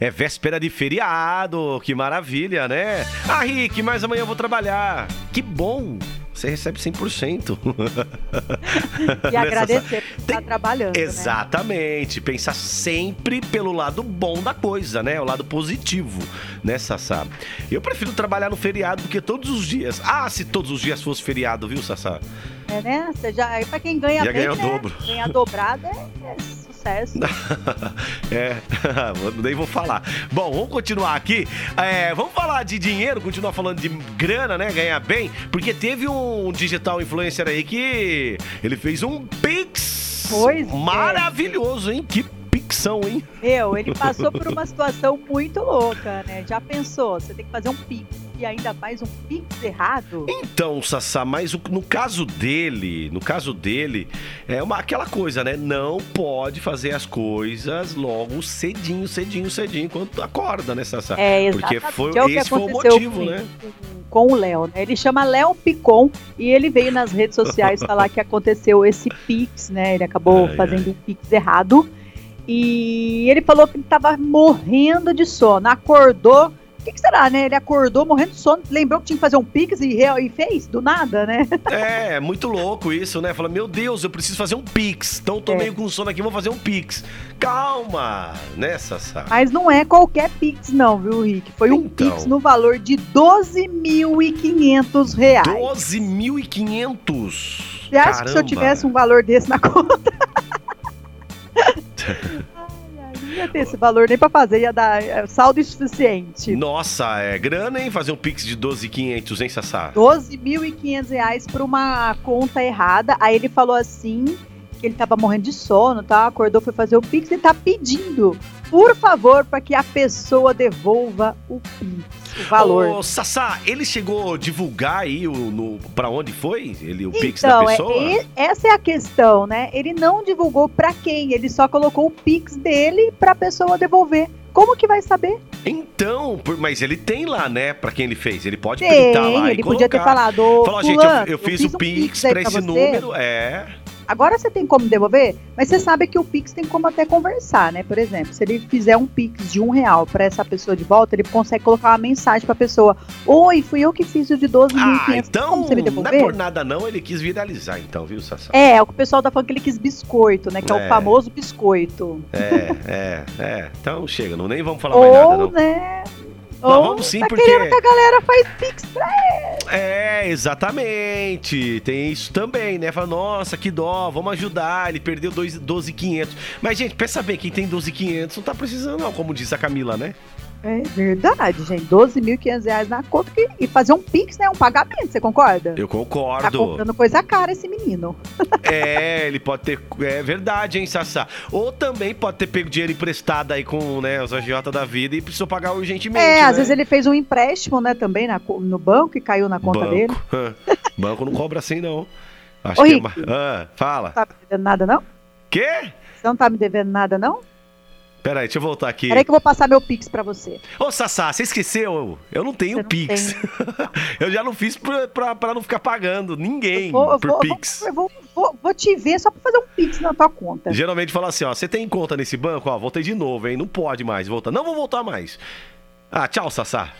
É véspera de feriado, que maravilha, né? Ah, Rick, mas amanhã eu vou trabalhar. Que bom! Você recebe 100%. E agradecer por estar trabalhando. né? Exatamente. Pensar sempre pelo lado bom da coisa, né? O lado positivo, né, Sassá? Eu prefiro trabalhar no feriado do que todos os dias. Ah, se todos os dias fosse feriado, viu, Sassá? É, né? Você já, aí pra quem ganha Já bem, ganha o né? dobro. Ganhar dobrado é, é sucesso. é, nem vou falar. Bom, vamos continuar aqui. É, vamos falar de dinheiro, continuar falando de grana, né? Ganhar bem, porque teve um digital influencer aí que ele fez um Pix Pois é. maravilhoso, hein? Que pixão, hein? Meu, ele passou por uma situação muito louca, né? Já pensou? Você tem que fazer um pix e ainda faz um pix errado? Então, Sassá, mas no caso dele, no caso dele, é uma, aquela coisa, né? Não pode fazer as coisas logo cedinho, cedinho, cedinho, enquanto acorda, né, Sassá? É, Porque exatamente. foi, é esse foi o motivo, com, né? com o Léo, né? Ele chama Léo Picon e ele veio nas redes sociais falar que aconteceu esse pix, né? Ele acabou Ai, fazendo um pix errado. E ele falou que ele tava morrendo de sono. Acordou. O que, que será, né? Ele acordou morrendo de sono, lembrou que tinha que fazer um pix e, e fez, do nada, né? É, muito louco isso, né? Fala, meu Deus, eu preciso fazer um Pix. Então tô É. meio com sono aqui, vou fazer um Pix. Calma, né, Sassá? Mas não é qualquer pix, não, viu, Rick? Foi um Então. pix no valor de 12.500 reais. 12.500. Você acha que se eu tivesse um valor desse na conta? Ter esse valor nem pra fazer, ia dar é, saldo insuficiente. Nossa, é grana, hein? Fazer um Pix de 12.500, hein, Sassá? 12.500 reais pra uma conta errada. Aí ele falou assim que ele tava morrendo de sono, tá? Acordou, foi fazer o Pix e tá pedindo, por favor, para que a pessoa devolva o Pix, o valor. Ô, Sassá, ele chegou a divulgar aí o, no, pra onde foi? Ele, o Pix da Então, é, pessoa? e- essa é a questão, né? Ele não divulgou pra quem, ele só colocou o Pix dele pra pessoa devolver. Como que vai saber? Então, por- mas ele tem lá, né? Pra quem ele fez. Ele pode Tem, printar lá ele e podia ter falado, Falou, gente, fulano, eu, eu fiz, o um Pix aí pra esse número. É. Agora você tem como devolver, mas você sabe que o Pix tem como até conversar, né? Por exemplo, se ele fizer um Pix de um real pra essa pessoa de volta, ele consegue colocar uma mensagem pra pessoa: Oi, fui eu que fiz o de 12.500. Ah, tem então, você me não é devolver? por nada não, ele quis viralizar, então, viu, Sassá? É, o que o pessoal tá falando que ele quis biscoito, né? Que é, É. o famoso biscoito. É, é, é. Então chega, não nem vamos falar mais nada, Ou, não. né? Não, ou vamos sim, tá porque- querendo que a galera faz Pix pra É, exatamente. Tem isso também, né? Fala, nossa, que dó, vamos ajudar. Ele perdeu dois- 12,500. Mas, gente, pensa bem, quem tem 12,500 não tá precisando, não, como diz a Camila, né? É verdade, gente. 12.500 reais na conta que- e fazer um Pix, né? Um pagamento, você concorda? Eu Tá concordo. comprando coisa cara esse menino. É, ele pode ter. É verdade, hein, Sassá? Ou também pode ter pego dinheiro emprestado aí com né, os agiota da vida e precisou pagar urgentemente. É, né? às vezes ele fez um empréstimo, né, também na no banco e caiu na conta Banco. dele. Banco não cobra assim, não. Acho Ô, que é Rick. uma... Ah, fala. Não tá me devendo nada, não? Quê? Você não tá me devendo nada, não? Peraí, deixa eu voltar aqui. Peraí que eu vou passar meu Pix pra você. Ô, Sassá, você esqueceu? Eu não tenho não Pix. eu já não fiz pra, pra, pra não ficar pagando ninguém Eu vou, eu por vou, Pix. vou, eu vou, vou- vou te ver só pra fazer um Pix na tua conta. Geralmente fala assim, ó, você tem conta nesse banco? Ó, voltei de novo, hein? Não pode mais voltar. Não vou voltar mais. Ah, tchau, Sassá.